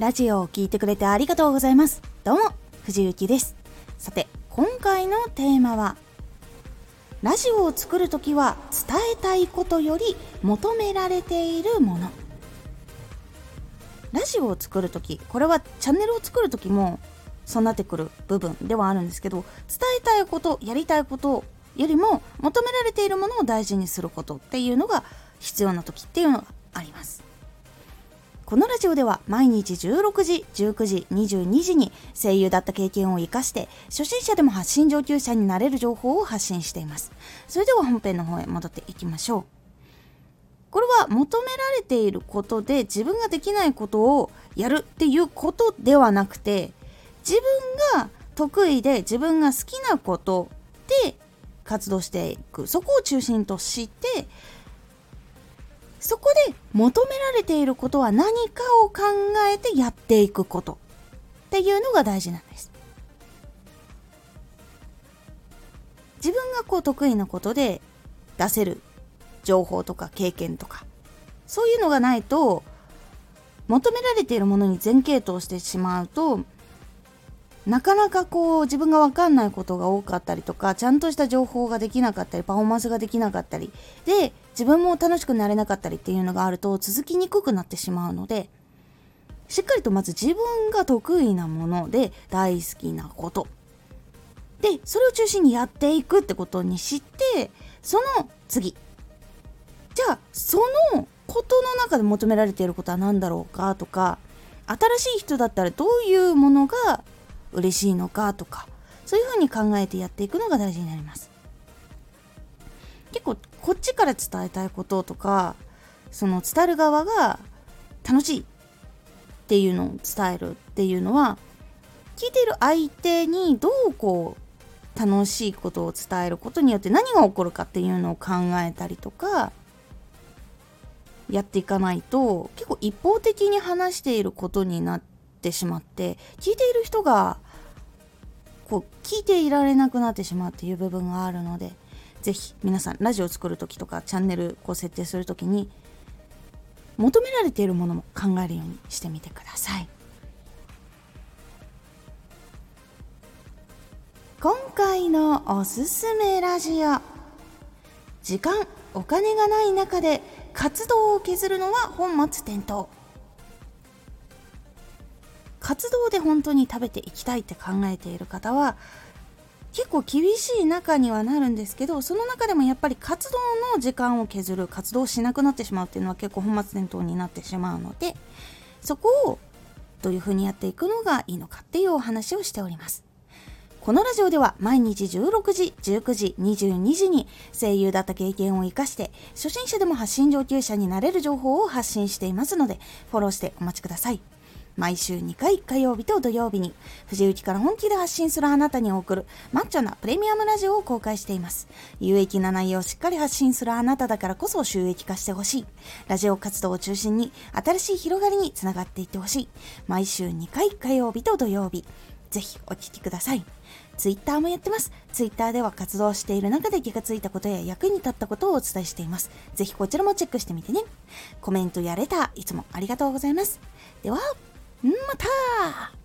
ラジオを聴いてくれてありがとうございます。どうも藤幸です。さて今回のテーマはラジオを作るときは伝えたいことより求められているもの。ラジオを作るときこれはチャンネルを作るときもそうなってくる部分ではあるんですけど伝えたいことやりたいことよりも求められているものを大事にすることっていうのが必要な時っていうのがあります。このラジオでは毎日16時、19時、22時に声優だった経験を活かして初心者でも発信上級者になれる情報を発信しています。それでは本編の方へ戻っていきましょう。これは求められていることで自分ができないことをやるっていうことではなくて自分が得意で自分が好きなことで活動していくそこを中心としてそこで求められていることは何かを考えてやっていくことっていうのが大事なんです。自分がこう得意なことで出せる情報とか経験とかそういうのがないと求められているものに全系統してしまうとなかなかこう自分が分かんないことが多かったりとかちゃんとした情報ができなかったりパフォーマンスができなかったりで自分も楽しくなれなかったりっていうのがあると続きにくくなってしまうのでしっかりとまず自分が得意なもので大好きなこと。でそれを中心にやっていくってことにしてその次。じゃあそのことの中で求められていることは何だろうかとか新しい人だったらどういうものが嬉しいのかとかそういうふうに考えてやっていくのが大事になります。結構こっちから伝えたいこととかその伝える側が楽しいっていうのを伝えるっていうのは聞いてる相手にどうこう楽しいことを伝えることによって何が起こるかっていうのを考えたりとかやっていかないと結構一方的に話していることになってしまって聞いている人がこう聞いていられなくなってしまうっていう部分があるので是非皆さんラジオを作る時とかチャンネルこう設定する時に求められているものも考えるようにしてみてください。今回のおすすめラジオ。時間お金がない中で活動を削るのは本末転倒。活動で本当に食べていきたいって考えている方は結構厳しい中にはなるんですけどその中でもやっぱり活動の時間を削る活動しなくなってしまうっていうのは結構本末転倒になってしまうのでそこをどういうふうにやっていくのがいいのかっていうお話をしておりますこのラジオでは毎日16時、19時、22時に声優だった経験を活かして初心者でも発信上級者になれる情報を発信していますのでフォローしてお待ちください。毎週2回火曜日と土曜日に藤雪から本気で発信するあなたに送るマッチョなプレミアムラジオを公開しています有益な内容をしっかり発信するあなただからこそ収益化してほしいラジオ活動を中心に新しい広がりにつながっていってほしい毎週2回火曜日と土曜日ぜひお聴きくださいツイッターもやってます。ツイッターでは活動している中で気がついたことや役に立ったことをお伝えしています。ぜひこちらもチェックしてみてね。コメントやレター、いつもありがとうございます。では、また